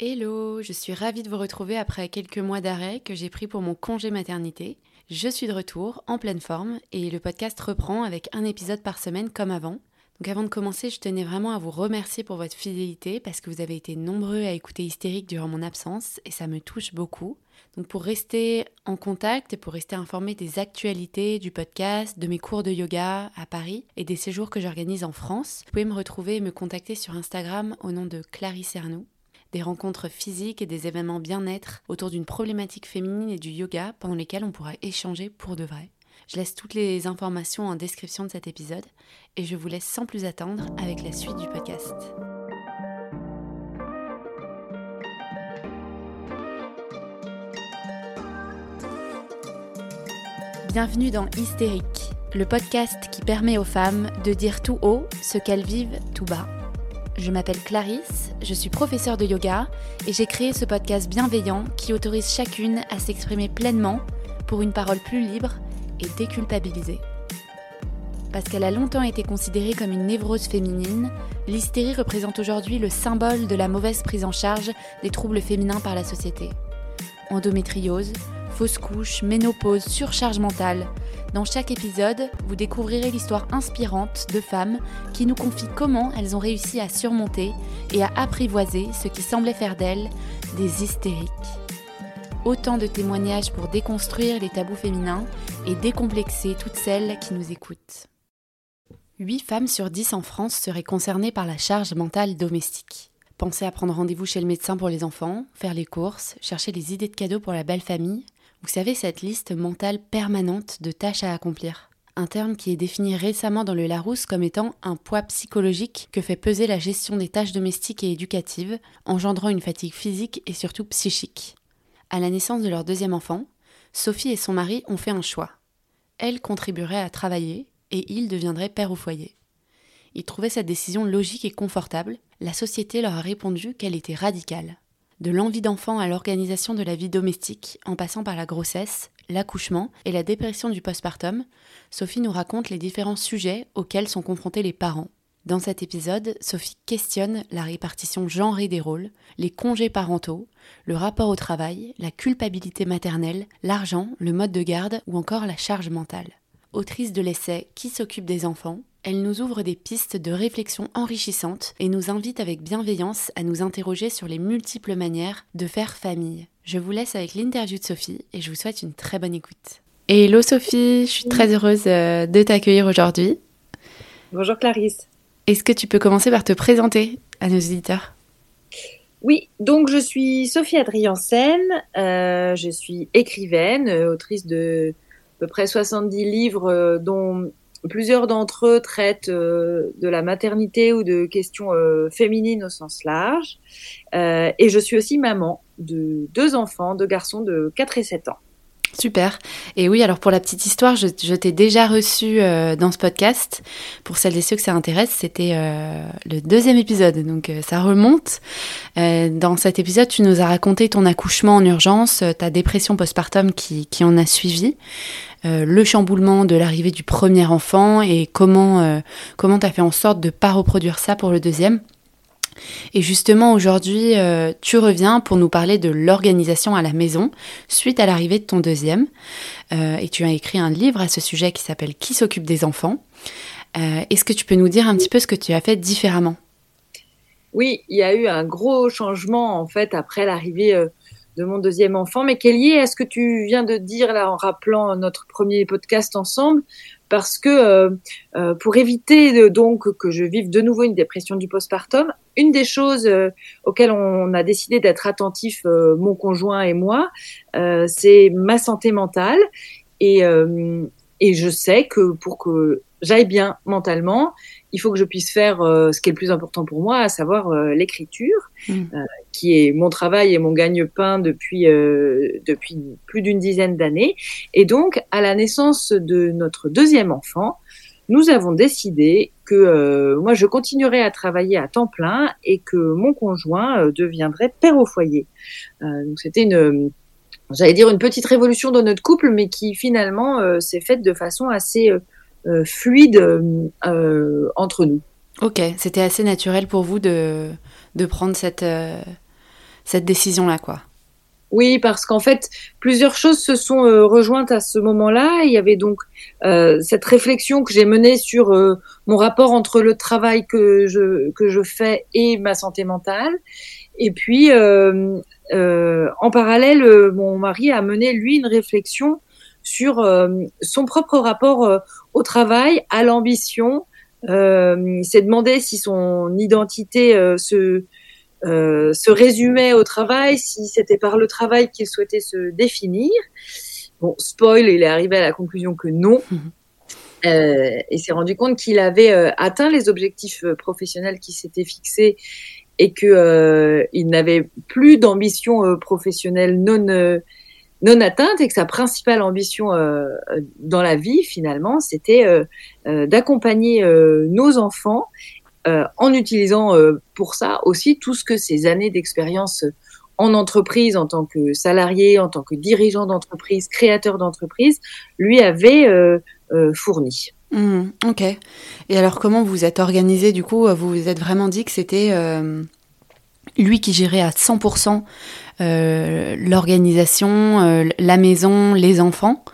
Hello, je suis ravie de vous retrouver après quelques mois d'arrêt que j'ai pris pour mon congé maternité. Je suis de retour, en pleine forme, et le podcast reprend avec un épisode par semaine comme avant. Donc avant de commencer, je tenais vraiment à vous remercier pour votre fidélité parce que vous avez été nombreux à écouter Hystérique durant mon absence et ça me touche beaucoup. Donc pour rester en contact et pour rester informé des actualités du podcast, de mes cours de yoga à Paris et des séjours que j'organise en France, vous pouvez me retrouver et me contacter sur Instagram au nom de Clarisse Ernoux. Des rencontres physiques et des événements bien-être autour d'une problématique féminine et du yoga pendant lesquels on pourra échanger pour de vrai. Je laisse toutes les informations en description de cet épisode et je vous laisse sans plus attendre avec la suite du podcast. Bienvenue dans Hystérique, le podcast qui permet aux femmes de dire tout haut ce qu'elles vivent tout bas. Je m'appelle Clarisse, je suis professeure de yoga et j'ai créé ce podcast bienveillant qui autorise chacune à s'exprimer pleinement pour une parole plus libre et déculpabilisée. Parce qu'elle a longtemps été considérée comme une névrose féminine, l'hystérie représente aujourd'hui le symbole de la mauvaise prise en charge des troubles féminins par la société. Endométriose, fausse couche, ménopause, surcharge mentale. Dans chaque épisode, vous découvrirez l'histoire inspirante de femmes qui nous confient comment elles ont réussi à surmonter et à apprivoiser ce qui semblait faire d'elles des hystériques. Autant de témoignages pour déconstruire les tabous féminins et décomplexer toutes celles qui nous écoutent. 8 femmes sur 10 en France seraient concernées par la charge mentale domestique. Pensez à prendre rendez-vous chez le médecin pour les enfants, faire les courses, chercher les idées de cadeaux pour la belle famille. Vous savez, cette liste mentale permanente de tâches à accomplir. Un terme qui est défini récemment dans le Larousse comme étant un poids psychologique que fait peser la gestion des tâches domestiques et éducatives, engendrant une fatigue physique et surtout psychique. À la naissance de leur deuxième enfant, Sophie et son mari ont fait un choix. Elle contribuerait à travailler et il deviendrait père au foyer. Ils trouvaient cette décision logique et confortable. La société leur a répondu qu'elle était radicale. De l'envie d'enfant à l'organisation de la vie domestique, en passant par la grossesse, l'accouchement et la dépression du postpartum, Sophie nous raconte les différents sujets auxquels sont confrontés les parents. Dans cet épisode, Sophie questionne la répartition genrée des rôles, les congés parentaux, le rapport au travail, la culpabilité maternelle, l'argent, le mode de garde ou encore la charge mentale. Autrice de l'essai Qui s'occupe des enfants, elle nous ouvre des pistes de réflexion enrichissantes et nous invite avec bienveillance à nous interroger sur les multiples manières de faire famille. Je vous laisse avec l'interview de Sophie et je vous souhaite une très bonne écoute. Hello Sophie, je suis très heureuse euh, de t'accueillir aujourd'hui. Bonjour Clarisse. Est-ce que tu peux commencer par te présenter à nos auditeurs? Oui, donc je suis Sophie Adriansen, euh, je suis écrivaine, euh, autrice de à peu près 70 livres, dont plusieurs d'entre eux traitent de la maternité ou de questions féminines au sens large. et je suis aussi maman de deux enfants, deux garçons de 4 et 7 ans. Super. Et oui, alors pour la petite histoire, je, t'ai déjà reçu euh, dans ce podcast. Pour celles et ceux que ça intéresse, c'était euh, le deuxième épisode, donc euh, ça remonte. dans cet épisode, tu nous as raconté ton accouchement en urgence, ta dépression postpartum qui, en a suivi, le chamboulement de l'arrivée du premier enfant et comment comment t'as fait en sorte de pas reproduire ça pour le deuxième. Et justement, aujourd'hui, euh, tu reviens pour nous parler de l'organisation à la maison suite à l'arrivée de ton deuxième. Euh, et tu as écrit un livre à ce sujet qui s'appelle Qui s'occupe des enfants. Euh, est-ce que tu peux nous dire un petit peu ce que tu as fait différemment? Oui, il y a eu un gros changement en fait après l'arrivée de mon deuxième enfant, mais qui est lié à ce que tu viens de dire là en rappelant notre premier podcast ensemble, parce que euh, euh, pour éviter donc que je vive de nouveau une dépression du postpartum, une des choses euh, auxquelles on a décidé d'être attentif, mon conjoint et moi, c'est ma santé mentale. Et, et je sais que pour que j'aille bien mentalement, il faut que je puisse faire euh, ce qui est le plus important pour moi, à savoir euh, l'écriture, mm. euh, qui est mon travail et mon gagne-pain depuis depuis plus d'une dizaine d'années. Et donc, à la naissance de notre deuxième enfant, nous avons décidé que moi, je continuerai à travailler à temps plein et que mon conjoint deviendrait père au foyer. donc, c'était une j'allais dire une petite révolution dans notre couple, mais qui finalement s'est faite de façon assez euh, fluide euh, entre nous. Ok, c'était assez naturel pour vous de, de prendre cette, euh, cette décision-là, quoi. Oui, parce qu'en fait, plusieurs choses se sont euh, rejointes à ce moment-là. Il y avait donc euh, cette réflexion que j'ai menée sur euh, mon rapport entre le travail que je que je fais et ma santé mentale. Et puis, en parallèle, mon mari a mené lui une réflexion sur son propre rapport au travail, à l'ambition. il s'est demandé si son identité se euh, se résumait au travail, si c'était par le travail qu'il souhaitait se définir. Bon, spoil, il est arrivé à la conclusion que non. Euh, et s'est rendu compte qu'il avait euh, atteint les objectifs euh, professionnels qui s'étaient fixés et que il n'avait plus d'ambition professionnelle non non atteinte et que sa principale ambition dans la vie finalement c'était d'accompagner nos enfants euh, en utilisant euh, pour ça aussi tout ce que ces années d'expérience en entreprise, en tant que salarié, en tant que dirigeant d'entreprise, créateur d'entreprise, lui avait euh, fourni. Mmh, ok. Et alors comment vous êtes organisé du coup? Vous vous êtes vraiment dit que c'était lui qui gérait à 100% l'organisation, la maison, les enfants,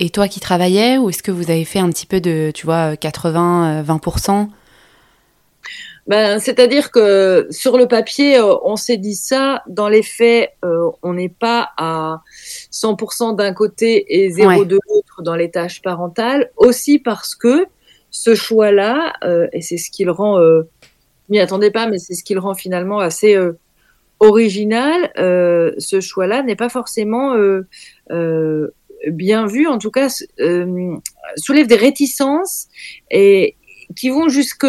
et toi qui travaillais, ou est-ce que vous avez fait un petit peu de, tu vois, 80-20% ben, c'est-à-dire que sur le papier, euh, on s'est dit ça. Dans les faits, euh, on n'est pas à 100% d'un côté et zéro de l'autre dans les tâches parentales. Aussi parce que ce choix-là, euh, et c'est ce qui le rend, euh, m'y attendez pas, mais c'est ce qui le rend finalement assez original. ce choix-là n'est pas forcément bien vu, en tout cas, soulève des réticences et qui vont jusque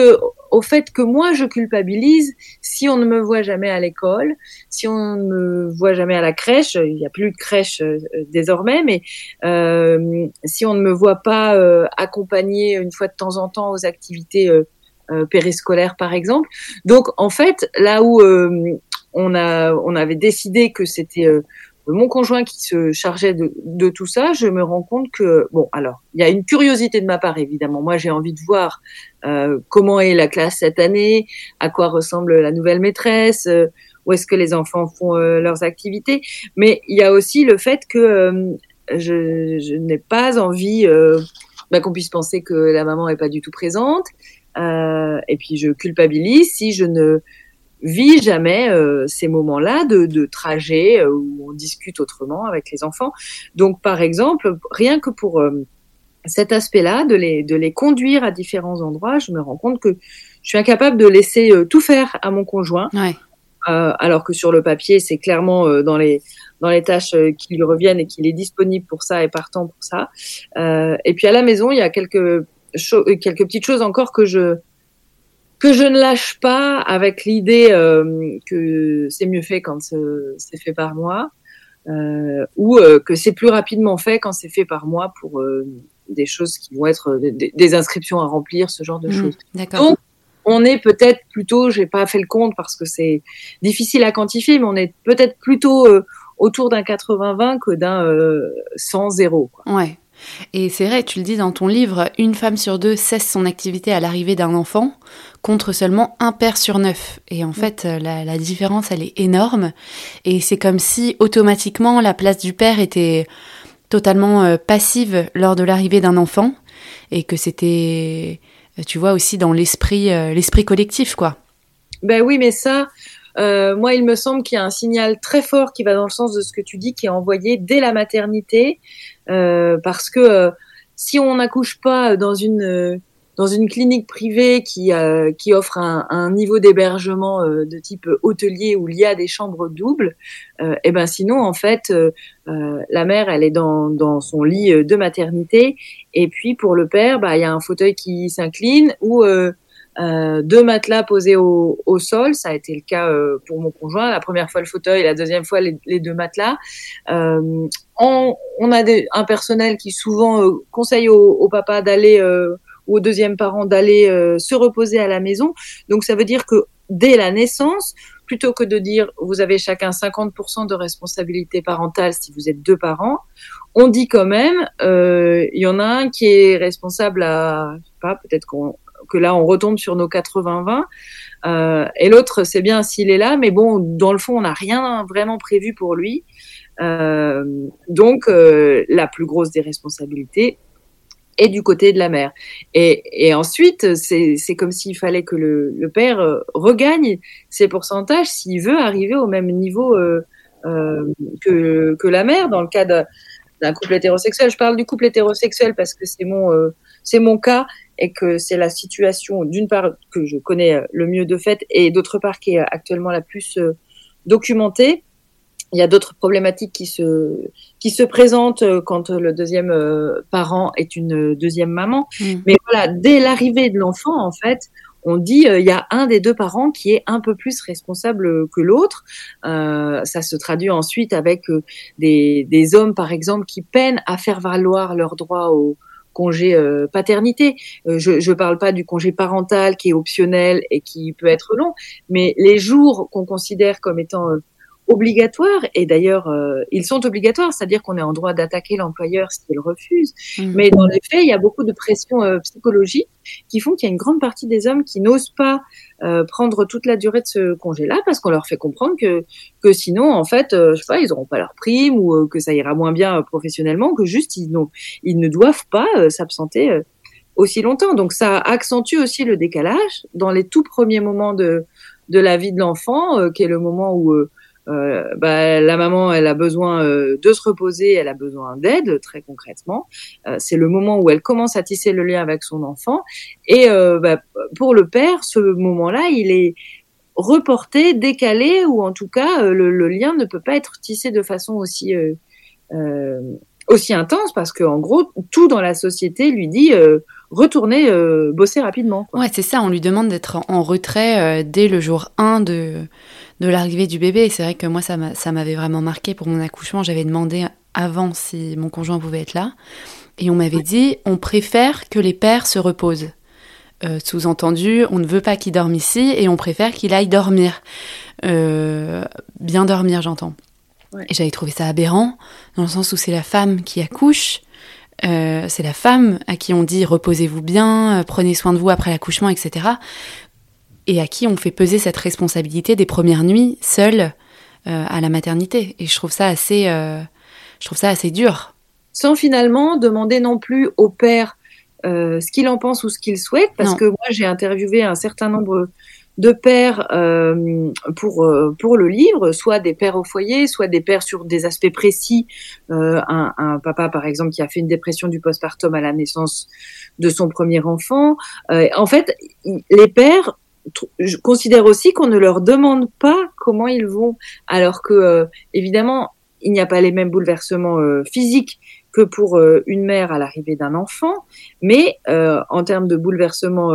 au fait que moi je culpabilise si on ne me voit jamais à l'école, si on ne me voit jamais à la crèche, il n'y a plus de crèche euh, désormais, mais euh, si on ne me voit pas euh, accompagner une fois de temps en temps aux activités euh, euh périscolaires par exemple. Donc en fait, là où on a on avait décidé que c'était mon conjoint qui se chargeait de, de, tout ça, je me rends compte que bon, alors il y a une curiosité de ma part évidemment. Moi, j'ai envie de voir euh, comment est la classe cette année, à quoi ressemble la nouvelle maîtresse, euh, où est-ce que les enfants font euh, leurs activités. Mais il y a aussi le fait que euh, je, je n'ai pas envie bah, qu'on puisse penser que la maman est pas du tout présente. et puis je culpabilise si je ne vit jamais euh, ces moments-là de, de trajet euh, où on discute autrement avec les enfants. Donc, par exemple, rien que pour euh, cet aspect-là, de les, de les conduire à différents endroits, je me rends compte que je suis incapable de laisser tout faire à mon conjoint. Ouais. alors que sur le papier, c'est clairement dans les dans les tâches qui lui reviennent et qu'il est disponible pour ça et partant pour ça. et puis à la maison, il y a quelques quelques petites choses encore que je que je ne lâche pas avec l'idée euh, que c'est mieux fait quand c'est fait par moi, euh, ou euh, que c'est plus rapidement fait quand c'est fait par moi pour euh, des choses qui vont être des, des, inscriptions à remplir, ce genre de mmh, choses. Donc, on est peut-être plutôt, j'ai pas fait le compte parce que c'est difficile à quantifier, mais on est peut-être plutôt euh, autour d'un 80-20 que d'un 100-0. Ouais. Et c'est vrai, tu le dis dans ton livre, une femme sur deux cesse son activité à l'arrivée d'un enfant, contre seulement un père sur neuf. Et en fait, la, la différence, elle est énorme. Et c'est comme si automatiquement la place du père était totalement euh, passive lors de l'arrivée d'un enfant, et que c'était, tu vois, aussi dans l'esprit, euh, l'esprit collectif, quoi. Ben oui, mais ça, euh, moi, il me semble qu'il y a un signal très fort qui va dans le sens de ce que tu dis, qui est envoyé dès la maternité, euh, parce que euh, si on n'accouche pas dans une euh, dans une clinique privée qui qui offre un, un niveau d'hébergement de type hôtelier où il y a des chambres doubles, et eh ben sinon en fait la mère elle est dans dans son lit de maternité. Et puis pour le père bah il y a un fauteuil qui s'incline ou euh, deux matelas posés au, au, sol, ça a été le cas euh, pour mon conjoint. La première fois le fauteuil, la deuxième fois les, les deux matelas. Euh, on, on, a des, un personnel qui souvent euh, conseille au, au papa d'aller euh, ou au deuxième parent d'aller se reposer à la maison. Donc ça veut dire que dès la naissance, plutôt que de dire vous avez chacun 50% de responsabilité parentale si vous êtes deux parents, on dit quand même il y en a un qui est responsable à je sais pas peut-être qu'on là on retombe sur nos 80-20, et l'autre, c'est bien s'il est là, mais bon, dans le fond, on n'a rien vraiment prévu pour lui. donc, la plus grosse des responsabilités, et du côté de la mère. Et, ensuite, c'est comme s'il fallait que le, père euh, regagne ses pourcentages s'il veut arriver au même niveau euh, euh, que, que la mère dans le cas d'un couple hétérosexuel. Je parle du couple hétérosexuel parce que c'est mon, euh, c'est mon cas et que c'est la situation d'une part que je connais le mieux de fait et d'autre part qui est actuellement la plus documentée il y a d'autres problématiques qui se qui se présentent euh, quand le deuxième euh, parent est une deuxième maman. Mm. Mais voilà, dès l'arrivée de l'enfant, en fait, on dit euh, il y a un des deux parents qui est un peu plus responsable que l'autre. Euh, ça se traduit ensuite avec des, des hommes, par exemple, qui peinent à faire valoir leurs droits au congé paternité. je ne parle pas du congé parental qui est optionnel et qui peut être long, mais les jours qu'on considère comme étant obligatoires et d'ailleurs euh, ils sont obligatoires, c'est-à-dire qu'on est en droit d'attaquer l'employeur s'il refuse. Mmh. Mais dans les faits, il y a beaucoup de pression euh, psychologique qui font qu'il y a une grande partie des hommes qui n'osent pas euh, prendre toute la durée de ce congé-là parce qu'on leur fait comprendre que que sinon en fait, je sais pas, ils auront pas leur prime ou que ça ira moins bien professionnellement, que juste ils, ils ne doivent pas s'absenter aussi longtemps. Donc ça accentue aussi le décalage dans les tout premiers moments de de la vie de l'enfant, qui est le moment où euh, bah, la maman, elle a besoin euh, de se reposer, elle a besoin d'aide, très concrètement. Euh, c'est le moment où elle commence à tisser le lien avec son enfant. Et bah, pour le père, ce moment-là, il est reporté, décalé, ou en tout cas, le, le, lien ne peut pas être tissé de façon aussi aussi intense, parce que en gros, tout dans la société lui dit retourner bosser rapidement. Quoi. Ouais, c'est ça. On lui demande d'être en retrait dès le jour 1 de de l'arrivée du bébé. C'est vrai que moi, ça m'avait vraiment marqué pour mon accouchement. J'avais demandé avant si mon conjoint pouvait être là. Et on m'avait dit, on préfère que les pères se reposent. Euh, sous-entendu, on ne veut pas qu'il dorme ici et on préfère qu'il aille dormir. Euh, bien dormir, j'entends. Et j'avais trouvé ça aberrant, dans le sens où c'est la femme qui accouche. Euh, c'est la femme à qui on dit reposez-vous bien, prenez soin de vous après l'accouchement, etc et à qui on fait peser cette responsabilité des premières nuits seules euh, à la maternité. Et je trouve ça assez, euh, je trouve ça assez dur. Sans finalement demander non plus au père euh, ce qu'il en pense ou ce qu'il souhaite, parce que moi j'ai interviewé un certain nombre de pères euh, pour euh, pour le livre, soit des pères au foyer, soit des pères sur des aspects précis. Euh, un, un, papa par exemple qui a fait une dépression du postpartum à la naissance de son premier enfant. en fait, les pères je considère aussi qu'on ne leur demande pas comment ils vont, alors que euh, évidemment il n'y a pas les mêmes bouleversements euh, physiques que pour euh, une mère à l'arrivée d'un enfant, mais en termes de bouleversement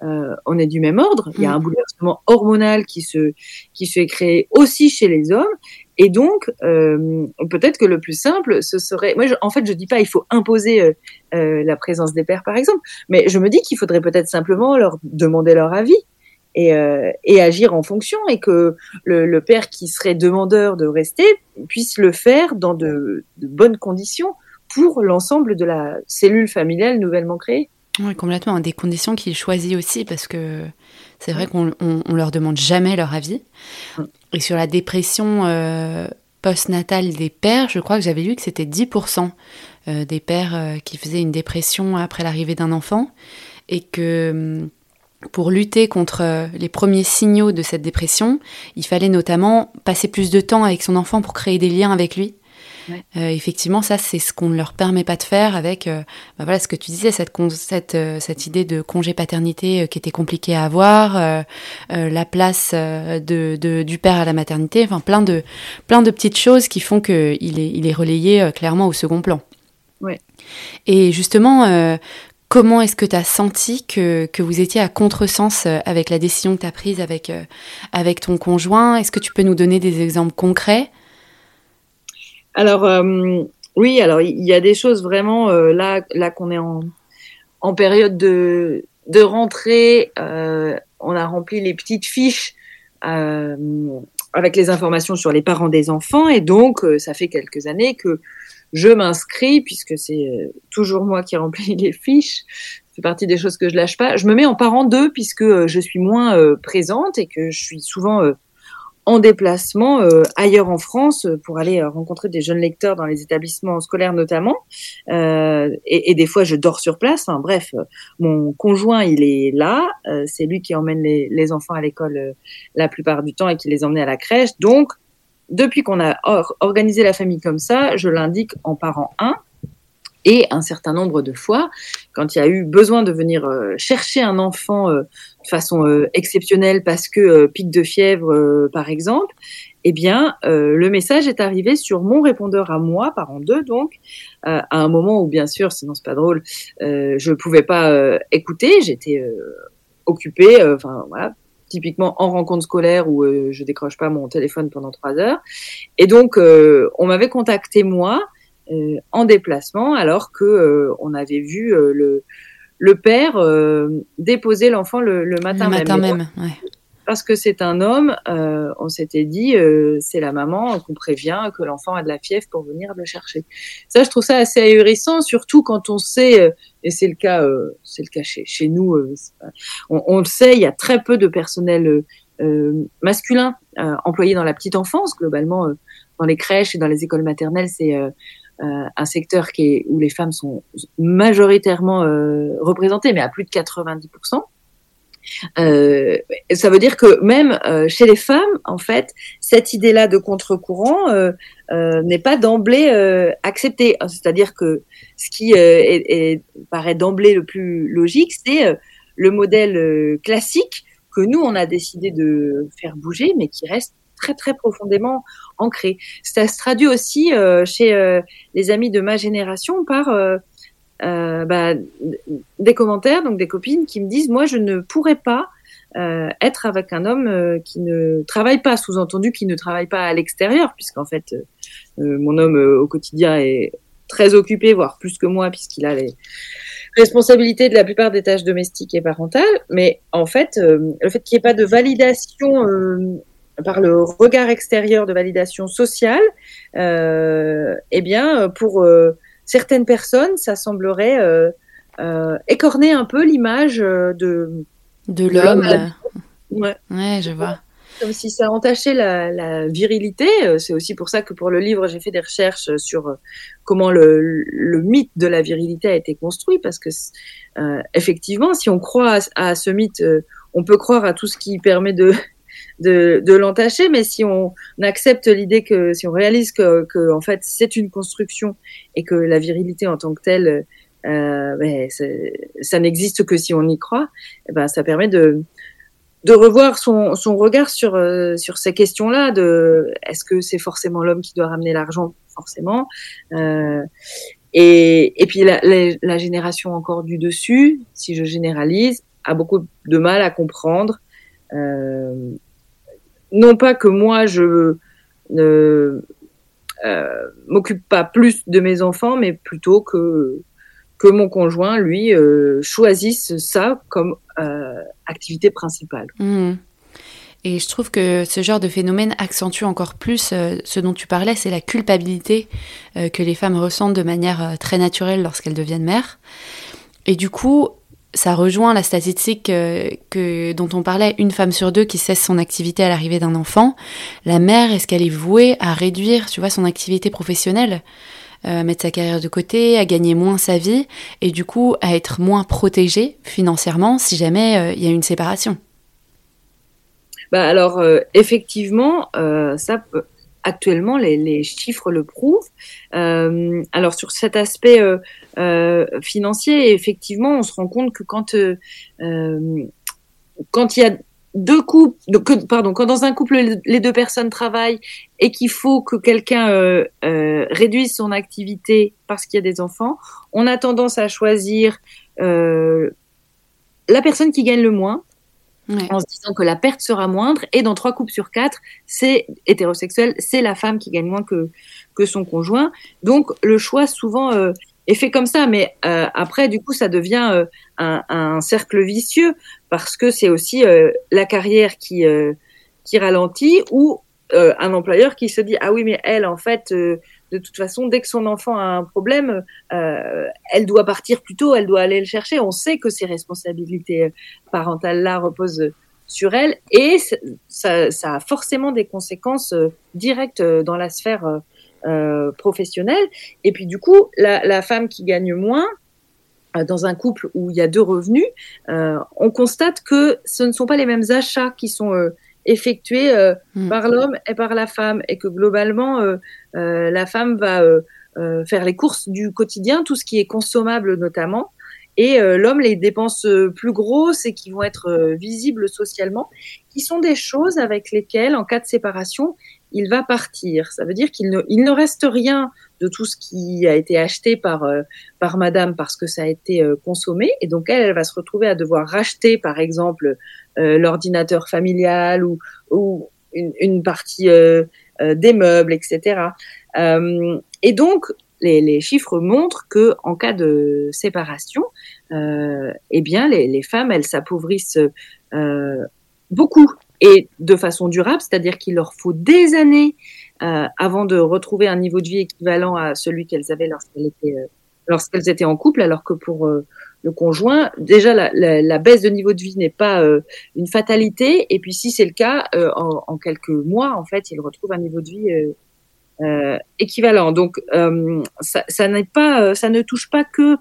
psychologique, on est du même ordre. Il y a mm. un bouleversement hormonal qui se qui se crée aussi chez les hommes, et donc, euh, peut-être que le plus simple, ce serait. Moi, en fait, je dis pas il faut imposer euh, euh, la présence des pères, par exemple, mais je me dis qu'il faudrait peut-être simplement leur demander leur avis et, et agir en fonction, et que le, le, père qui serait demandeur de rester puisse le faire dans de, de bonnes conditions pour l'ensemble de la cellule familiale nouvellement créée. Oui, complètement. Des conditions qu'il choisit aussi, parce que c'est vrai qu'on on, leur demande jamais leur avis. Et sur la dépression euh, postnatale des pères, je crois que j'avais lu que c'était 10% euh, des pères euh, qui faisaient une dépression après l'arrivée d'un enfant. Et que hum, pour lutter contre les premiers signaux de cette dépression, il fallait notamment passer plus de temps avec son enfant pour créer des liens avec lui. Euh, effectivement, ça, c'est ce qu'on ne leur permet pas de faire avec, euh, bah voilà, ce que tu disais, cette, cette, euh, cette idée de congé paternité qui était compliquée à avoir, la place de, de, du père à la maternité, enfin plein de, plein de petites choses qui font qu'il est, il est relayé clairement au second plan. Ouais. Et justement, comment est-ce que tu as senti que, que, vous étiez à contresens avec la décision que tu as prise avec, avec ton conjoint? Est-ce que tu peux nous donner des exemples concrets? Alors euh, oui, alors il y a des choses vraiment euh, là, là qu'on est en, en période de, de rentrée. Euh, on a rempli les petites fiches avec les informations sur les parents des enfants et donc ça fait quelques années que je m'inscris puisque c'est toujours moi qui remplis les fiches fait partie des choses que je lâche pas. Je me mets en parent d'eux puisque je suis moins présente et que je suis souvent en déplacement euh, ailleurs en France euh, pour aller euh, rencontrer des jeunes lecteurs dans les établissements scolaires notamment. Et, et, des fois, je dors sur place. Enfin, bref, mon conjoint, il est là. c'est lui qui emmène les, les enfants à l'école la plupart du temps et qui les emmène à la crèche. Donc, depuis qu'on a organisé la famille comme ça, je l'indique en parent 1. Et un certain nombre de fois, quand il y a eu besoin de venir euh, chercher un enfant euh, de façon euh, exceptionnelle parce que pic de fièvre, par exemple, eh bien, le message est arrivé sur mon répondeur à moi, parent 2 donc, à un moment où, bien sûr, sinon c'est pas drôle, je pouvais pas écouter, j'étais occupée, enfin voilà, typiquement en rencontre scolaire où je décroche pas mon téléphone pendant trois heures. Et donc, on m'avait contacté moi en déplacement, alors que euh, on avait vu euh, le le père déposer l'enfant le, matin, le matin même. Parce que c'est un homme, on s'était dit, c'est la maman qu'on prévient que l'enfant a de la fièvre pour venir le chercher. Ça, je trouve ça assez ahurissant, surtout quand on sait, et c'est le cas, c'est le cas chez, chez nous, on, on, le sait, il y a très peu de personnel masculin employé dans la petite enfance. Globalement, dans les crèches et dans les écoles maternelles, c'est euh, un secteur où les femmes sont majoritairement euh, représentées, mais à plus de 90%. Euh, ça veut dire que même chez les femmes, en fait, cette idée-là de contre-courant n'est pas d'emblée acceptée. C'est-à-dire que ce qui paraît d'emblée le plus logique, c'est le modèle classique que nous, on a décidé de faire bouger, mais qui reste très très profondément ancré. Ça se traduit aussi euh, chez euh, les amis de ma génération par euh, bah, des commentaires, donc des copines qui me disent moi je ne pourrais pas être avec un homme qui ne travaille pas, sous-entendu qui ne travaille pas à l'extérieur, puisqu'en fait mon homme au quotidien est très occupé, voire plus que moi, puisqu'il a les responsabilités de la plupart des tâches domestiques et parentales. Mais en fait, le fait qu'il n'y ait pas de validation par le regard extérieur de validation sociale, euh, eh bien, pour euh, certaines personnes, ça semblerait euh, euh écorner un peu l'image de de l'homme. Ouais. ouais, je vois. Comme si ça entachait la, la virilité. C'est aussi pour ça que pour le livre, j'ai fait des recherches sur comment le, le, mythe de la virilité a été construit, parce que effectivement, si on croit à, à ce mythe, on peut croire à tout ce qui permet de de, de l'entacher, mais si on accepte l'idée que, si on réalise que, que en fait c'est une construction et que la virilité en tant que telle, euh, ben, ça n'existe que si on y croit, eh ben ça permet de de revoir son, son regard sur euh, sur ces questions-là de est-ce que c'est forcément l'homme qui doit ramener l'argent? Forcément. Euh, et, et puis la, la, la, génération encore du dessus, si je généralise, a beaucoup de mal à comprendre euh, non pas que moi je ne euh, m'occupe pas plus de mes enfants, mais plutôt que que mon conjoint lui euh, choisisse ça comme euh, activité principale. Mmh. Et je trouve que ce genre de phénomène accentue encore plus ce dont tu parlais, c'est la culpabilité que les femmes ressentent de manière très naturelle lorsqu'elles deviennent mères. Et du coup, ça rejoint la statistique euh, que, dont on parlait, une femme sur deux qui cesse son activité à l'arrivée d'un enfant. La mère, est-ce qu'elle est vouée à réduire, tu vois, son activité professionnelle, euh, à mettre sa carrière de côté, à gagner moins sa vie, et du coup à être moins protégée financièrement si jamais euh, il y a une séparation? Bah alors effectivement, ça peut actuellement, les, chiffres le prouvent. Euh, alors sur cet aspect euh, euh, financier, effectivement, on se rend compte que quand quand il y a deux couples, pardon, quand dans un couple les deux personnes travaillent et qu'il faut que quelqu'un réduise son activité parce qu'il y a des enfants, on a tendance à choisir la personne qui gagne le moins en se disant que la perte sera moindre. Et dans trois couples sur quatre, c'est hétérosexuel, c'est la femme qui gagne moins que, que son conjoint. Donc le choix souvent euh, est fait comme ça. Mais euh, après, du coup, ça devient euh, un, un, cercle vicieux parce que c'est aussi la carrière qui, qui ralentit ou un employeur qui se dit ah oui mais elle en fait de toute façon, dès que son enfant a un problème, euh, elle doit partir plus tôt, elle doit aller le chercher. On sait que ces responsabilités parentales-là reposent sur elle et ça, a forcément des conséquences euh, directes dans la sphère euh, professionnelle. Et puis du coup, la, femme qui gagne moins, euh, dans un couple où il y a deux revenus, euh, on constate que ce ne sont pas les mêmes achats qui sont euh, effectués hmm. par l'homme et par la femme, et que globalement, la femme va faire les courses du quotidien, tout ce qui est consommable notamment, et l'homme les dépenses plus grosses et qui vont être visibles socialement, qui sont des choses avec lesquelles, en cas de séparation, il va partir. Ça veut dire qu'il ne, il ne reste rien de tout ce qui a été acheté par euh, par Madame parce que ça a été euh, consommé et donc elle, elle va se retrouver à devoir racheter par exemple euh, l'ordinateur familial ou ou une, partie des meubles, etc. et donc les, les, chiffres montrent que en cas de séparation, eh bien les, les femmes elles s'appauvrissent beaucoup et de façon durable, c'est-à-dire qu'il leur faut des années euh, avant de retrouver un niveau de vie équivalent à celui qu'elles avaient lorsqu'elles étaient, euh, lorsqu'elles étaient en couple, alors que pour euh, le conjoint, déjà la, la, la, baisse de niveau de vie n'est pas euh, une fatalité, et puis si c'est le cas, en, en, quelques mois, en fait, ils retrouvent un niveau de vie équivalent. Donc ça, ça n'est pas, ça ne touche pas que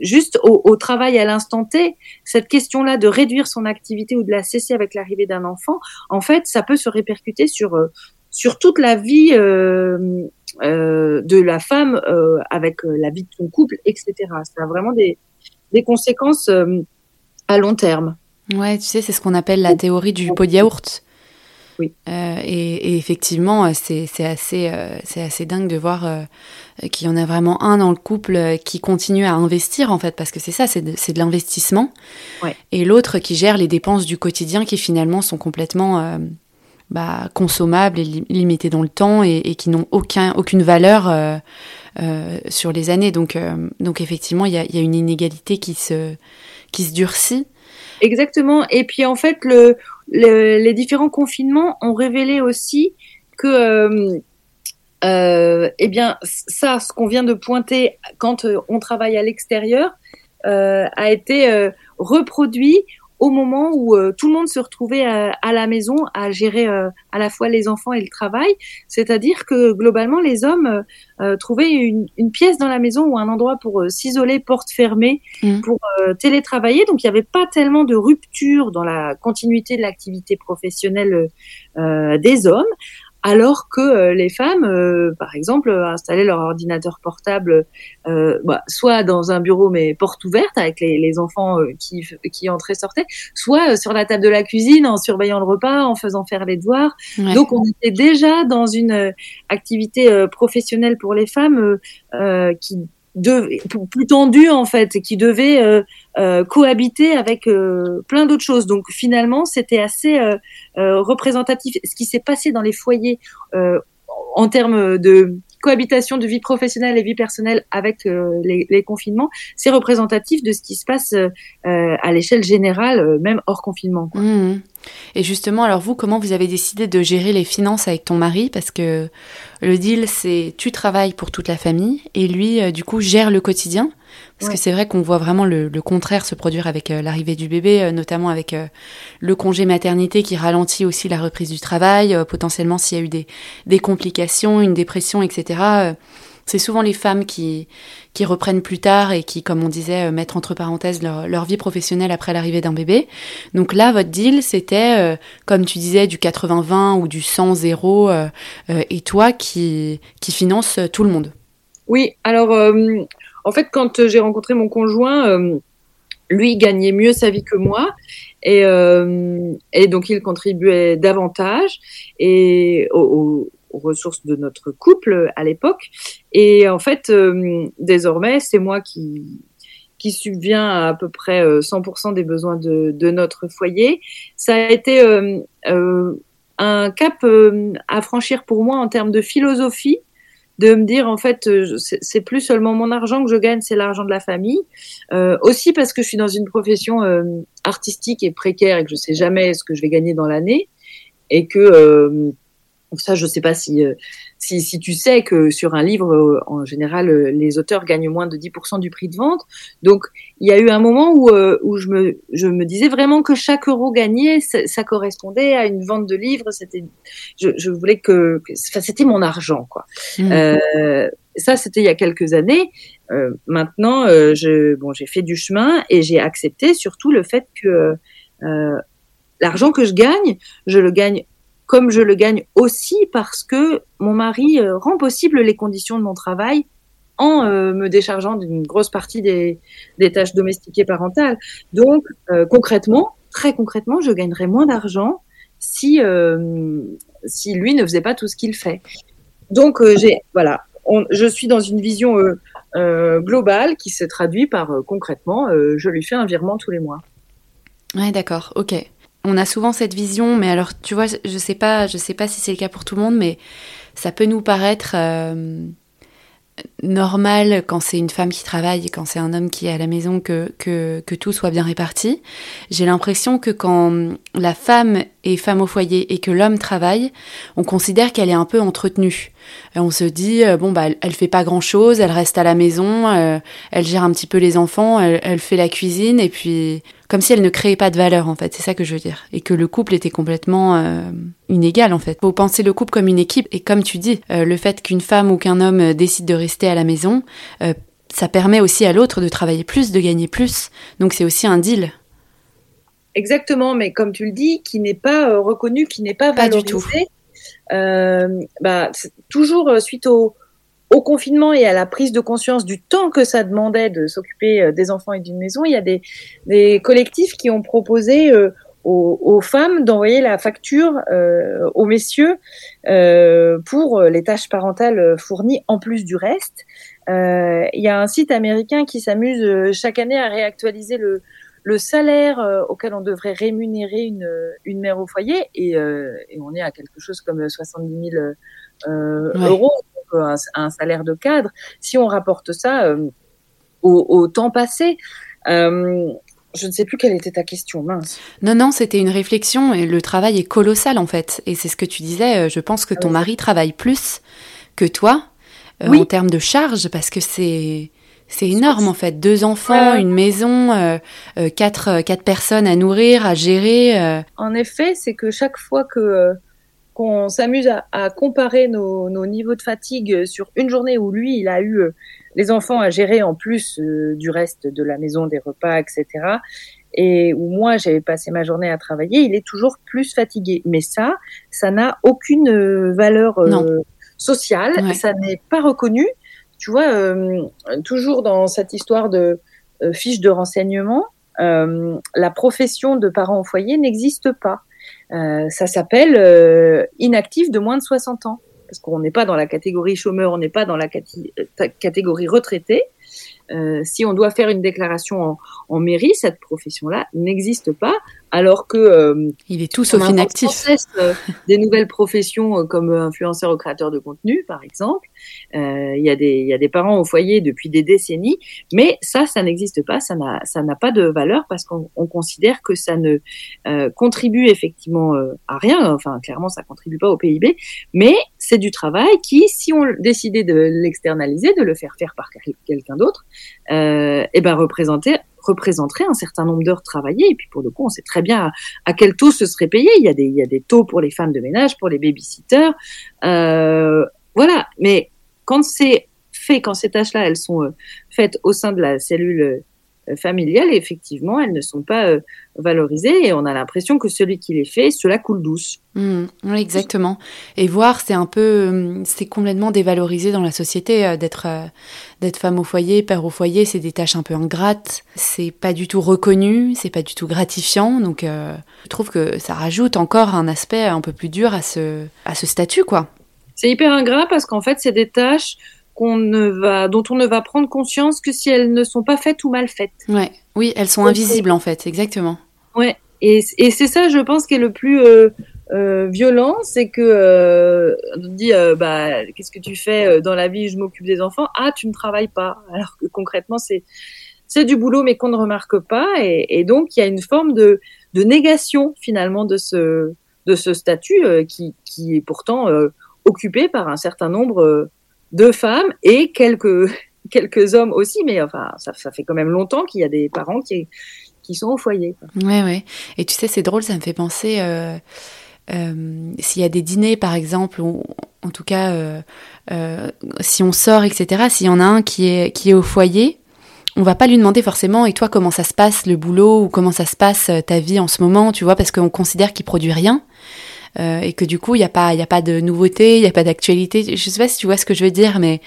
juste au, travail à l'instant T, cette question-là de réduire son activité ou de la cesser avec l'arrivée d'un enfant, en fait, ça peut se répercuter sur euh, sur toute la vie euh, euh, de la femme avec la vie de son couple, etc. Ça a vraiment des des conséquences à long terme. Ouais, tu sais, c'est ce qu'on appelle la théorie du pot de yaourt. Oui. Euh, et, et, effectivement, c'est assez, euh, assez dingue de voir euh, qu'il y en a vraiment un dans le couple qui continue à investir en fait, parce que c'est ça, c'est de, de l'investissement. Ouais. Et l'autre qui gère les dépenses du quotidien qui finalement sont complètement bah, consommables et limitées dans le temps et, qui n'ont aucun, aucune valeur sur les années. Donc, donc effectivement, il y a, une inégalité qui se, qui se durcit. Exactement. Et puis en fait, le, les différents confinements ont révélé aussi que, euh, euh, eh bien, ça, ce qu'on vient de pointer quand euh, on travaille à l'extérieur, euh, a été euh, reproduit au moment où euh, tout le monde se retrouvait à, à la maison à gérer euh, à la fois les enfants et le travail. C'est-à-dire que globalement, les hommes euh, trouvaient une, une, pièce dans la maison ou un endroit pour s'isoler, porte fermée, mmh. pour télétravailler. Donc, il n'y avait pas tellement de rupture dans la continuité de l'activité professionnelle des hommes alors que euh, les femmes, euh, par exemple, installaient leur ordinateur portable euh, bah, soit dans un bureau mais porte ouverte avec les, les enfants qui, qui entraient sortaient, soit sur la table de la cuisine en surveillant le repas, en faisant faire les devoirs. Donc on était déjà dans une activité professionnelle pour les femmes qui de, plus tendu en fait, qui devait euh, euh, cohabiter avec euh, plein d'autres choses. Donc finalement, c'était assez représentatif. Ce qui s'est passé dans les foyers en termes de cohabitation de vie professionnelle et vie personnelle avec les, les, confinements, c'est représentatif de ce qui se passe à l'échelle générale, même hors confinement. Mmh. Et justement, alors vous, comment vous avez décidé de gérer les finances avec ton mari? Parce que le deal, c'est tu travailles pour toute la famille et lui, euh, du coup, gère le quotidien. Parce ouais. que c'est vrai qu'on voit vraiment le, le, contraire se produire avec euh, l'arrivée du bébé, euh, notamment avec euh, le congé maternité qui ralentit aussi la reprise du travail, potentiellement s'il y a eu des, des, complications, une dépression, etc c'est souvent les femmes qui, qui reprennent plus tard et qui, comme on disait, mettent entre parenthèses leur, leur vie professionnelle après l'arrivée d'un bébé. Donc là, votre deal, c'était, comme tu disais, du 80-20 ou du 100-0, euh, euh, et toi qui, qui finance tout le monde. Oui, alors, euh, en fait, quand j'ai rencontré mon conjoint, lui gagnait mieux sa vie que moi et, et donc il contribuait davantage et au, au aux ressources de notre couple à l'époque. Et en fait, euh, désormais, c'est moi qui qui subvient à peu près 100% euh, des besoins de, notre foyer. Ça a été euh, euh un cap à franchir pour moi en termes de philosophie, de me dire en fait c'est plus seulement mon argent que je gagne, c'est l'argent de la famille. Euh, aussi parce que je suis dans une profession euh, artistique et précaire et que je sais jamais ce que je vais gagner dans l'année et que ça, je ne sais pas si, euh, si, si, tu sais que sur un livre, euh, en général, euh, les auteurs gagnent moins de 10% du prix de vente. Donc, il y a eu un moment où, où je, me, je me disais vraiment que chaque euro gagné, ça, ça correspondait à une vente de livres. C'était, je, je voulais que, enfin, c'était mon argent, quoi. Mmh. Euh, ça, c'était il y a quelques années. Euh, maintenant, je, bon, j'ai fait du chemin et j'ai accepté surtout le fait que l'argent que je gagne, je le gagne comme je le gagne aussi parce que mon mari euh, rend possible les conditions de mon travail en euh, me déchargeant d'une grosse partie des, tâches domestiques et parentales. Donc, euh, concrètement, très concrètement, je gagnerais moins d'argent si, si lui ne faisait pas tout ce qu'il fait. Donc, j'ai, voilà, je suis dans une vision globale qui se traduit par concrètement, je lui fais un virement tous les mois. Ouais, d'accord, ok on a souvent cette vision, mais alors tu vois, je sais pas, je sais pas si c'est le cas pour tout le monde, mais ça peut nous paraître euh, normal quand c'est une femme qui travaille quand c'est un homme qui est à la maison que, que, que tout soit bien réparti. J'ai l'impression que quand la femme est femme au foyer et que l'homme travaille, on considère qu'elle est un peu entretenue. On se dit, euh, bon, bah, elle, fait pas grand chose, elle reste à la maison, euh, elle gère un petit peu les enfants, elle, elle fait la cuisine et puis comme si elle ne créait pas de valeur en fait, c'est ça que je veux dire, et que le couple était complètement euh, inégal en fait. Faut penser le couple comme une équipe, et comme tu dis, euh, le fait qu'une femme ou qu'un homme décide de rester à la maison, ça permet aussi à l'autre de travailler plus, de gagner plus, donc c'est aussi un deal. Exactement, mais comme tu le dis, qui n'est pas reconnu, qui n'est pas valorisé. Pas du tout. Bah, toujours suite au, confinement et à la prise de conscience du temps que ça demandait de s'occuper euh, des enfants et d'une maison, il y a des, collectifs qui ont proposé euh, aux, femmes d'envoyer la facture euh, aux messieurs euh, pour les tâches parentales fournies en plus du reste. Euh, il y a un site américain qui s'amuse chaque année à réactualiser le, le salaire auquel on devrait rémunérer une, une mère au foyer et, et, on est à quelque chose comme 70 000 euros un, salaire de cadre, si on rapporte ça euh, au, temps passé, euh, je ne sais plus quelle était ta question, mince. Non, non, c'était une réflexion et le travail est colossal en fait. Et c'est ce que tu disais, euh, je pense que ton ah mari travaille plus que toi en termes de charge parce que c'est... C'est énorme en fait, deux enfants, une maison, quatre, quatre personnes à nourrir, à gérer. En effet, c'est que chaque fois que qu'on s'amuse à, comparer nos, niveaux de fatigue sur une journée où lui, il a eu euh, les enfants à gérer en plus euh, du reste de la maison, des repas, etc. Et où moi, j'avais passé ma journée à travailler, il est toujours plus fatigué. Mais ça, ça n'a aucune euh, valeur sociale, ça n'est pas reconnu. Tu vois, toujours dans cette histoire de fiche de renseignement, la profession de parent au foyer n'existe pas. Euh, ça s'appelle euh, inactif de moins de 60 ans. Parce qu'on n'est pas dans la catégorie chômeur, on n'est pas dans la euh, catégorie retraité. Euh, si on doit faire une déclaration en, en mairie, cette profession-là n'existe pas alors que euh, il est tout sauf inactif. Euh, des nouvelles professions euh, comme influenceur ou créateur de contenu, par exemple. Il y a des il y a des parents au foyer depuis des décennies, mais ça ça n'existe pas, ça n'a ça n'a pas de valeur parce qu'on considère que ça ne contribue effectivement à rien. Enfin clairement ça contribue pas au PIB, mais c'est du travail qui, si on décidait de l'externaliser, de le faire faire par quelqu'un d'autre, euh, et ben représenter représenterait un certain nombre d'heures travaillées. Et puis pour le coup, on sait très bien à, quel taux ce serait payé. Il y a des, il y a des taux pour les femmes de ménage, pour les babysitters. Euh, voilà. Mais quand c'est fait, quand ces tâches-là, elles sont euh, faites au sein de la cellule euh, familiales, effectivement, elles ne sont pas euh, valorisées et on a l'impression que celui qui les fait, cela coule douce. Mmh, exactement. Et voir, c'est un peu, euh, c'est complètement dévalorisé dans la société d'être d'être femme au foyer, père au foyer, c'est des tâches un peu ingrates. C'est pas du tout reconnu, c'est pas du tout gratifiant. Donc, je trouve que ça rajoute encore un aspect un peu plus dur à ce à ce statut, quoi. C'est hyper ingrat parce qu'en fait, c'est des tâches qu'on ne va, dont on ne va prendre conscience que si elles ne sont pas faites ou mal faites. Ouais, oui, elles sont invisibles en fait, exactement. Ouais, et, et c'est ça, je pense, qui est le plus euh, euh, violent, c'est que euh, on dit, euh, bah, qu'est-ce que tu fais dans la vie Je m'occupe des enfants. Ah, tu ne travailles pas. Alors que concrètement, c'est c'est du boulot, mais qu'on ne remarque pas, et, et donc il y a une forme de, de négation finalement de ce de ce statut qui, qui est pourtant occupé par un certain nombre de femmes et quelques quelques hommes aussi, mais enfin, ça, ça fait quand même longtemps qu'il y a des parents qui, qui sont au foyer. Ouais, ouais. Et tu sais, c'est drôle, ça me fait penser. Euh, euh, s'il y a des dîners, par exemple, ou en tout cas, euh, si on sort, etc., s'il y en a un qui est, qui est au foyer, on va pas lui demander forcément, et toi, comment ça se passe le boulot, ou comment ça se passe ta vie en ce moment, tu vois, parce qu'on considère qu'il produit rien. Et que du coup, il n'y a, pas, y a pas de nouveauté, il n'y a pas d'actualité. Je sais pas si tu vois ce que je veux dire, mais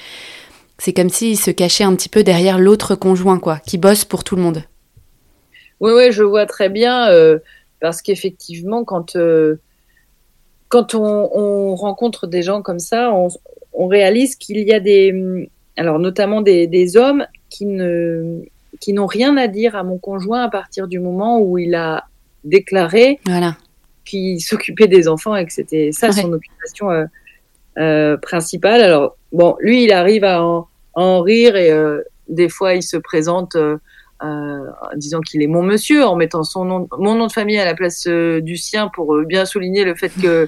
c'est comme s'il se cachait un petit peu derrière l'autre conjoint, quoi, qui bosse pour tout le monde. Oui, oui, je vois très bien, euh, parce qu'effectivement, quand, euh, quand on, rencontre des gens comme ça, on, réalise qu'il y a des, alors notamment des, hommes qui ne qui n'ont rien à dire à mon conjoint à partir du moment où il a déclaré voilà. Qu'il s'occupait des enfants et que c'était ça son occupation euh, principale. Alors bon, lui, il arrive à en, rire et euh, des fois, il se présente euh, en disant qu'il est mon monsieur, en mettant son nom, mon nom de famille à la place du sien pour bien souligner le fait que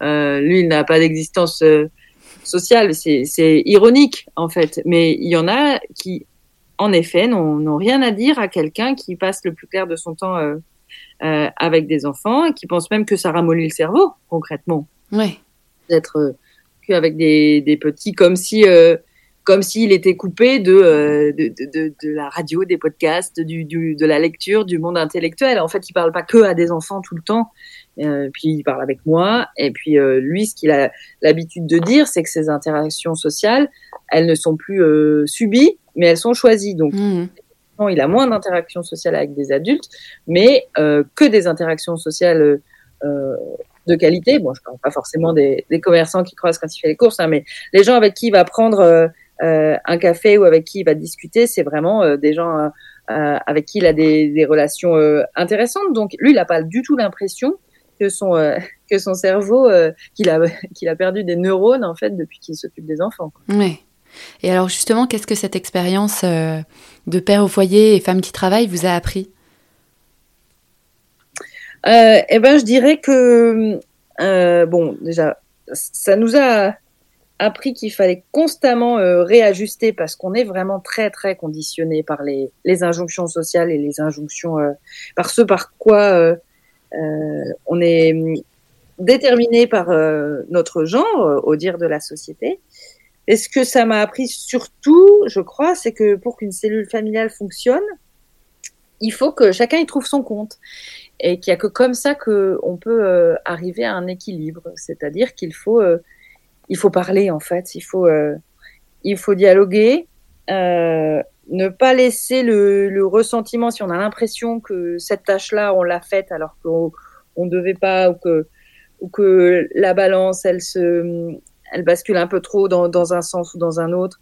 lui, il n'a pas d'existence sociale. C'est ironique, en fait. Mais il y en a qui, en effet, n'ont rien à dire à quelqu'un qui passe le plus clair de son temps avec des enfants et qui pense même que ça ramollit le cerveau, concrètement. Ouais. D'être avec des, des petits, comme si, euh, comme s'il était coupé de, euh, de, de, de, la radio, des podcasts, du, du, de la lecture, du monde intellectuel. En fait, il parle pas que à des enfants tout le temps. Euh, puis il parle avec moi. Et puis euh, lui, ce qu'il a l'habitude de dire, c'est que ces interactions sociales, elles ne sont plus subies, mais elles sont choisies. Donc mmh. Il a moins d'interactions sociales avec des adultes, mais que des interactions sociales de qualité. Bon, je parle pas forcément des, des commerçants qui croisent quand il fait les courses, hein, mais les gens avec qui il va prendre euh, euh un café ou avec qui il va discuter, c'est vraiment euh, des gens euh, avec qui il a des, des relations intéressantes. Donc lui, il n'a pas du tout l'impression que son que son cerveau qu'il a qu'il a perdu des neurones en fait depuis qu'il s'occupe des enfants. Oui. Et alors justement, qu'est-ce que cette expérience de père au foyer et femme qui travaille vous a appris? Euh, eh ben, je dirais que euh, bon, déjà, ça nous a appris qu'il fallait constamment euh, réajuster parce qu'on est vraiment très très conditionné par les, injonctions sociales et les injonctions euh, par ce par quoi euh, on est déterminé par notre genre, au dire de la société. Et ce que ça m'a appris surtout, je crois, c'est que pour qu'une cellule familiale fonctionne, il faut que chacun y trouve son compte et qu'il n'y a que comme ça qu'on peut euh, arriver à un équilibre. C'est-à-dire qu'il faut, euh, il faut parler en fait, il faut, euh, il faut dialoguer, ne pas laisser le, ressentiment si on a l'impression que cette tâche-là on l'a faite alors qu'on ne devait pas ou que, ou que la balance elle se, elle bascule un peu trop dans, un sens ou dans un autre.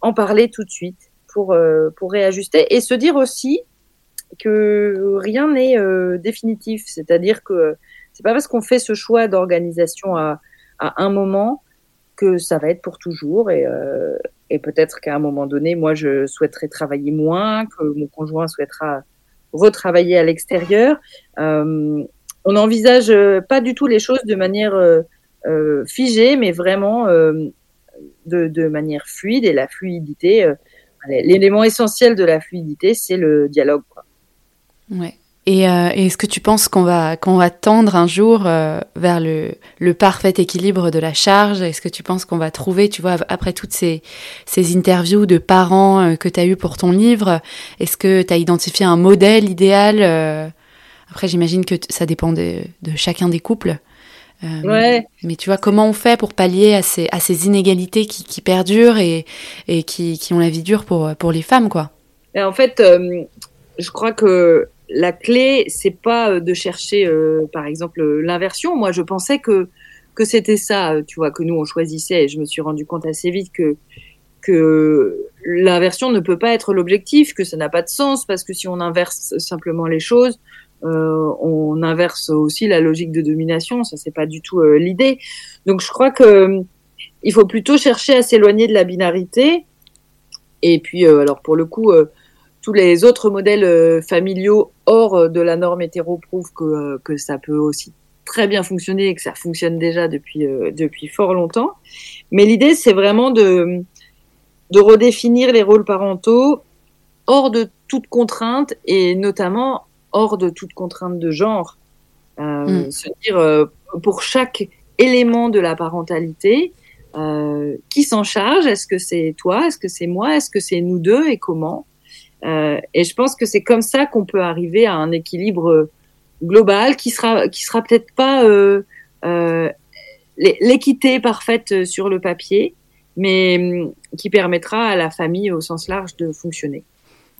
en parler tout de suite pour, pour réajuster et se dire aussi que rien n'est euh, définitif. C'est-à-dire que c'est pas parce qu'on fait ce choix d'organisation à, à, un moment que ça va être pour toujours. Et, euh, et peut-être qu'à un moment donné, moi, je souhaiterais travailler moins, que mon conjoint souhaitera retravailler à l'extérieur. Euh, on n'envisage pas du tout les choses de manière euh, figée, mais vraiment de, de, manière fluide. Et la fluidité, l'élément essentiel de la fluidité, c'est le dialogue. Ouais. Et, euh, est-ce que tu penses qu'on va, va tendre un jour euh, vers le, parfait équilibre de la charge? Est-ce que tu penses qu'on va trouver, tu vois, après toutes ces, ces interviews de parents euh, que tu as eues pour ton livre, est-ce que tu as identifié un modèle idéal? Euh, Après, j'imagine que ça dépend de, chacun des couples. Ouais. Mais tu vois, comment on fait pour pallier à ces, à ces inégalités qui, qui perdurent et, et qui, qui ont la vie dure pour, pour les femmes, quoi? Et En fait, je crois que la clé, c'est pas euh, de chercher, euh, par exemple, l'inversion. Moi, je pensais que que c'était ça, euh, tu vois, que nous on choisissait. Et je me suis rendu compte assez vite que que l'inversion ne peut pas être l'objectif, que ça n'a pas de sens parce que si on inverse simplement les choses, euh, on inverse aussi la logique de domination. Ça, c'est pas du tout l'idée. Donc, je crois que il faut plutôt chercher à s'éloigner de la binarité. Et puis, alors pour le coup tous les autres modèles euh, familiaux hors euh, de la norme hétéro prouvent que, euh, que ça peut aussi très bien fonctionné et que ça fonctionne déjà depuis, euh, depuis fort longtemps. Mais l'idée, c'est vraiment de, de redéfinir les rôles parentaux hors de toute contrainte et notamment hors de toute contrainte de genre. Euh, mm. Se dire, euh, pour chaque élément de la parentalité, euh, qui s'en charge? Est-ce que c'est toi? Est-ce que c'est moi? Est-ce que c'est nous deux? Et comment? Et je pense que c'est comme ça qu'on peut arriver à un équilibre global qui sera qui sera peut-être pas l'équité parfaite sur le papier, mais hum, qui permettra à la famille au sens large de fonctionner.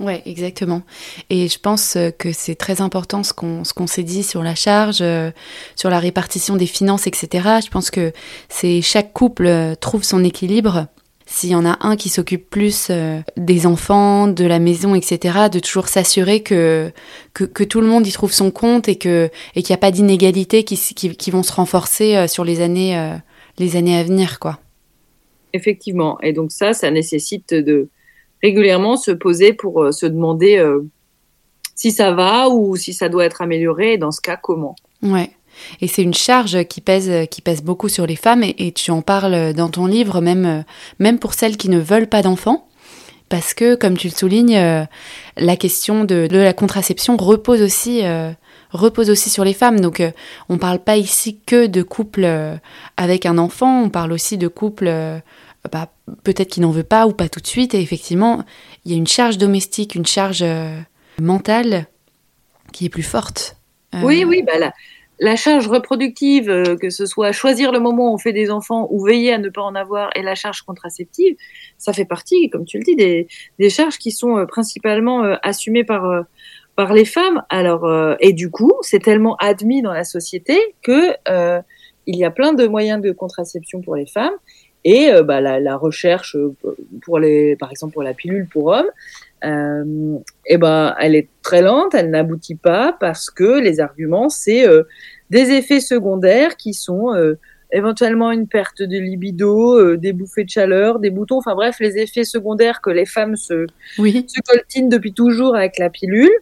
Ouais, exactement. Et je pense euh, que c'est très important ce qu'on ce s'est dit sur la charge, euh, sur la répartition des finances, etc. Je pense que c'est chaque couple euh, trouve son équilibre. S'il y en a un qui s'occupe plus des enfants, de la maison, etc., de toujours s'assurer que, que, tout le monde y trouve son compte et que et qu'il n'y a pas d'inégalités qui, qui, qui, vont se renforcer sur les années les années à venir, quoi. Effectivement. Et donc ça, ça nécessite de régulièrement se poser pour euh, se demander euh, si ça va ou si ça doit être amélioré et dans ce cas comment. Ouais. Et c'est une charge qui pèse, qui pèse beaucoup sur les femmes et, tu en parles dans ton livre, même, même pour celles qui ne veulent pas d'enfants. Parce que, comme tu le soulignes, euh, la question de, de la contraception repose aussi, repose aussi sur les femmes. Donc, on ne parle pas ici que de couples avec un enfant, on parle aussi de couples bah, peut-être qu'il n'en veut pas ou pas tout de suite. Et effectivement, il y a une charge domestique, une charge euh, mentale qui est plus forte. Euh, oui, oui, bah la, charge reproductive, euh, que ce soit choisir le moment où on fait des enfants ou veiller à ne pas en avoir, et la charge contraceptive, ça fait partie, comme tu le dis, des, des charges qui sont principalement assumées par par les femmes. Alors, et du coup, c'est tellement admis dans la société que il y a plein de moyens de contraception pour les femmes et euh, bah, la, la, recherche euh, pour les, par exemple pour la pilule pour hommes, euh, et ben elle est très lente, elle n'aboutit pas parce que les arguments c'est euh, des effets secondaires qui sont éventuellement une perte de libido, des bouffées de chaleur, des boutons, enfin bref les effets secondaires que les femmes se, oui. se coltinent depuis toujours avec la pilule.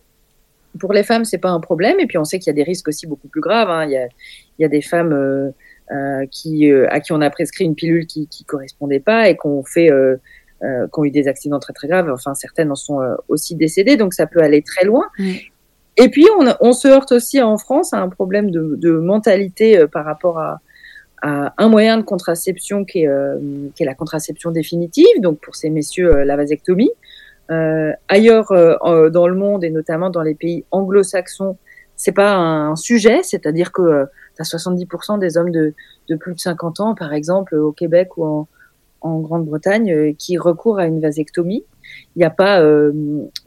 Pour les femmes, c'est pas un problème. Et puis on sait qu'il y a des risques aussi beaucoup plus graves. Hein. Il, y a, il y a des femmes euh, qui, euh, à qui on a prescrit une pilule qui qui correspondait pas et qu'on fait euh, euh, qui ont eu des accidents très très graves. Enfin, certaines en sont aussi décédées, donc ça peut aller très loin. Et puis, on, on, se heurte aussi en France à un problème de, de mentalité par rapport à, à, un moyen de contraception qui est, qui est la contraception définitive, donc pour ces messieurs, la vasectomie. ailleurs dans le monde et notamment dans les pays anglo-saxons, c'est pas un sujet, c'est-à-dire que tu 70% des hommes de, de, plus de 50 ans, par exemple, au Québec ou en, en Grande-Bretagne, euh, qui recourent à une vasectomie. Il n'y a pas euh,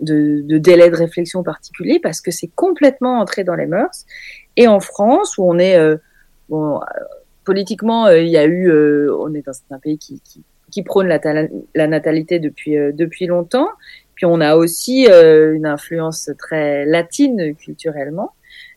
de, de, délai de réflexion particulier parce que c'est complètement entré dans les mœurs. Et en France, où on est, euh, bon, euh, politiquement, il y a eu, on est dans un pays qui, qui, qui prône la, la, natalité depuis, depuis longtemps. Puis on a aussi une influence très latine culturellement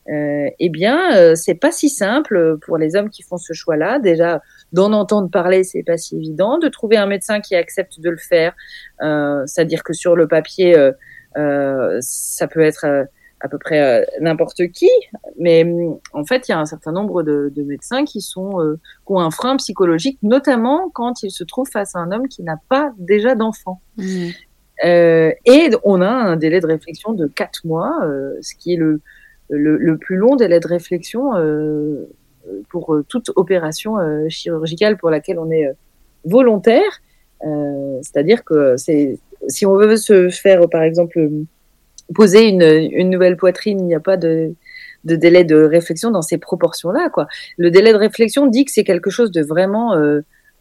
euh, eh bien, euh, c'est pas si simple pour les hommes qui font ce choix-là. Déjà, d'en entendre parler, c'est pas si évident. De trouver un médecin qui accepte de le faire, euh, c'est-à-dire que sur le papier, euh, euh ça peut être euh, à peu près n'importe qui, mais mm, en fait, il y a un certain nombre de, de médecins qui sont qui ont un frein psychologique, notamment quand ils se trouvent face à un homme qui n'a pas déjà d'enfant. Mmh. et on a un délai de réflexion de quatre mois, ce qui est le le, plus long délai de réflexion euh, pour euh, toute opération euh, chirurgicale pour laquelle on est volontaire. C'est-à-dire que c'est si on veut se faire, par exemple, poser une, nouvelle poitrine, il n'y a pas de, délai de réflexion dans ces proportions-là. Le délai de réflexion dit que c'est quelque chose de vraiment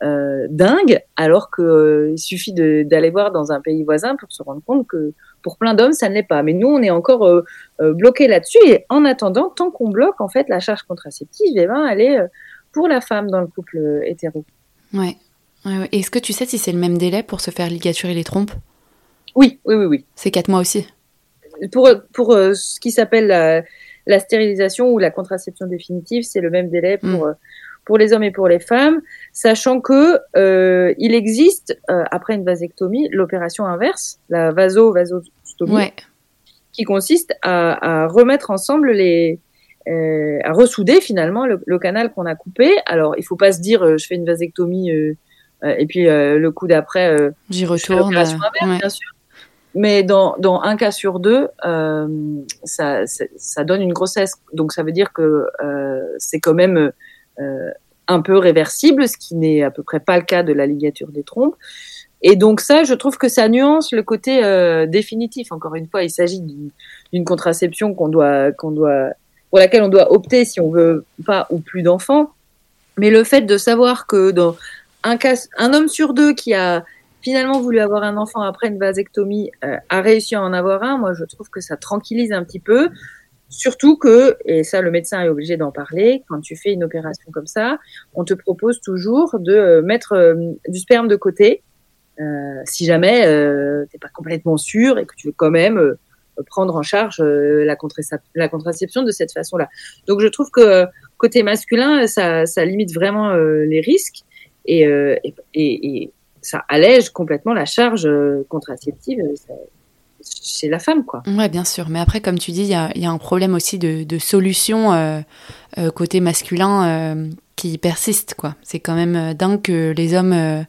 euh, dingue, alors qu'il euh, suffit d'aller voir dans un pays voisin pour se rendre compte que pour plein d'hommes, ça ne l'est pas. Mais nous, on est encore euh, euh, bloqué là-dessus. Et en attendant, tant qu'on bloque en fait la charge contraceptive, eh ben, elle est euh, pour la femme dans le couple hétéro. Ouais. Est-ce que tu sais si c'est le même délai pour se faire ligaturer les trompes? Oui, oui, oui, oui. C'est quatre mois aussi. Pour, pour ce qui s'appelle la, la, stérilisation ou la contraception définitive, c'est le même délai pour. Mm. Pour les hommes et pour les femmes, sachant que euh, il existe euh, après une vasectomie l'opération inverse, la vaso vasostomie, ouais. qui consiste à, à, remettre ensemble les à ressouder finalement le, canal qu'on a coupé. Alors, il faut pas se dire, je fais une vasectomie et puis le coup d'après, j'y retourne. bien sûr. Mais dans, dans un cas sur deux, euh, ça, ça donne une grossesse. Donc ça veut dire que euh, c'est quand même euh, un peu réversible, ce qui n'est à peu près pas le cas de la ligature des trompes. Et donc ça, je trouve que ça nuance le côté euh, définitif. Encore une fois, il s'agit d'une contraception qu'on doit, qu'on doit, pour laquelle on doit opter si on veut pas ou plus d'enfants. Mais le fait de savoir que dans un cas, un homme sur deux qui a finalement voulu avoir un enfant après une vasectomie euh, a réussi à en avoir un, moi je trouve que ça tranquillise un petit peu. Surtout que, et ça le médecin est obligé d'en parler, quand tu fais une opération comme ça, on te propose toujours de euh, mettre euh, du sperme de côté, si jamais euh, t'es pas complètement sûr et que tu veux quand même prendre en charge la, contraception de cette façon-là. Donc je trouve que côté masculin, ça, ça limite vraiment les risques et, ça allège complètement la charge euh, contraceptive euh, chez la femme, quoi. Ouais, bien sûr. Mais après, comme tu dis, il y a, un problème aussi de, de solution euh, côté masculin qui persiste, quoi. C'est quand même dingue que les hommes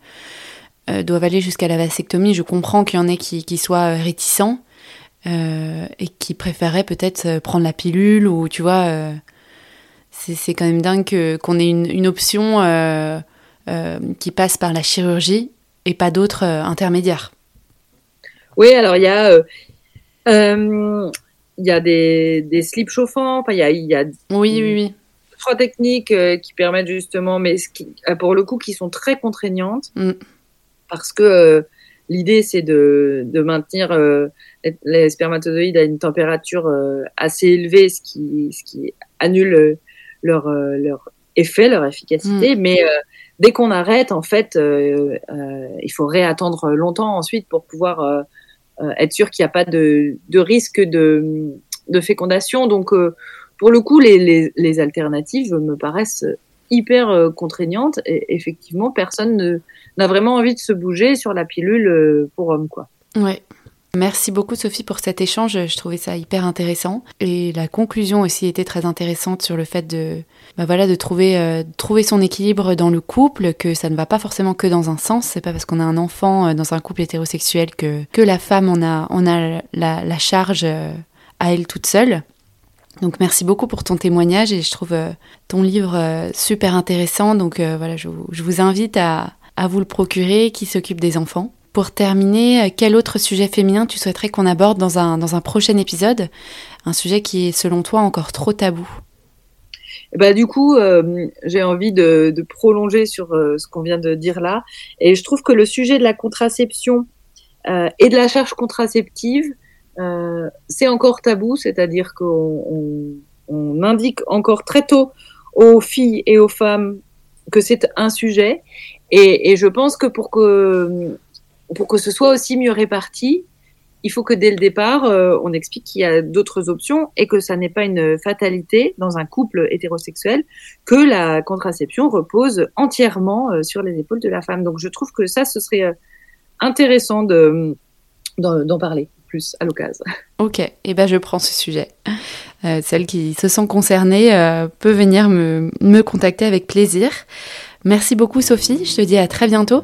doivent aller jusqu'à la vasectomie. Je comprends qu'il y en ait qui, soient réticents et qui préféraient peut-être prendre la pilule ou, tu vois, c'est quand même dingue qu'on ait une, option qui passe par la chirurgie et pas d'autres euh, intermédiaires. Oui, alors il y a, euh, euh, il y a des, des slips chauffants, il y a, il y a oui, oui, oui. trois techniques qui permettent justement, mais qui, pour le coup, qui sont très contraignantes, mm. parce que l'idée c'est de, de maintenir les spermatozoïdes à une température assez élevée, ce qui, ce qui annule leur, leur effet, leur efficacité, mm. mais dès qu'on arrête, en fait, euh, euh, il faut réattendre longtemps ensuite pour pouvoir euh, être sûr qu'il n'y a pas de, risque de, fécondation. Donc, pour le coup, les, alternatives me paraissent hyper contraignantes. Et effectivement, personne n'a vraiment envie de se bouger sur la pilule pour homme, quoi. Ouais. Merci beaucoup Sophie pour cet échange, je trouvais ça hyper intéressant et la conclusion aussi était très intéressante sur le fait de bah voilà de trouver euh, trouver son équilibre dans le couple, que ça ne va pas forcément que dans un sens, c'est pas parce qu'on a un enfant euh, dans un couple hétérosexuel que que la femme on a on a la, la charge euh, à elle toute seule. Donc merci beaucoup pour ton témoignage et je trouve ton livre super intéressant. Donc voilà, je, je vous invite à, à vous le procurer qui s'occupe des enfants. Pour terminer, quel autre sujet féminin tu souhaiterais qu'on aborde dans un, dans un prochain épisode? Un sujet qui est selon toi encore trop tabou bah, du coup, euh, j'ai envie de, prolonger sur euh, ce qu'on vient de dire là. Et je trouve que le sujet de la contraception euh, et de la charge contraceptive, c'est encore tabou, c'est-à-dire qu'on on, on indique encore très tôt aux filles et aux femmes que c'est un sujet. Et, et, je pense que pour que pour que ce soit aussi mieux réparti, il faut que dès le départ, euh, on explique qu'il y a d'autres options et que ça n'est pas une fatalité dans un couple hétérosexuel que la contraception repose entièrement euh, sur les épaules de la femme. Donc je trouve que ça, ce serait euh, intéressant de d'en parler plus à l'occasion. Ok, eh ben je prends ce sujet. celle qui se sent concernée peut venir me, me contacter avec plaisir. Merci beaucoup Sophie, je te dis à très bientôt.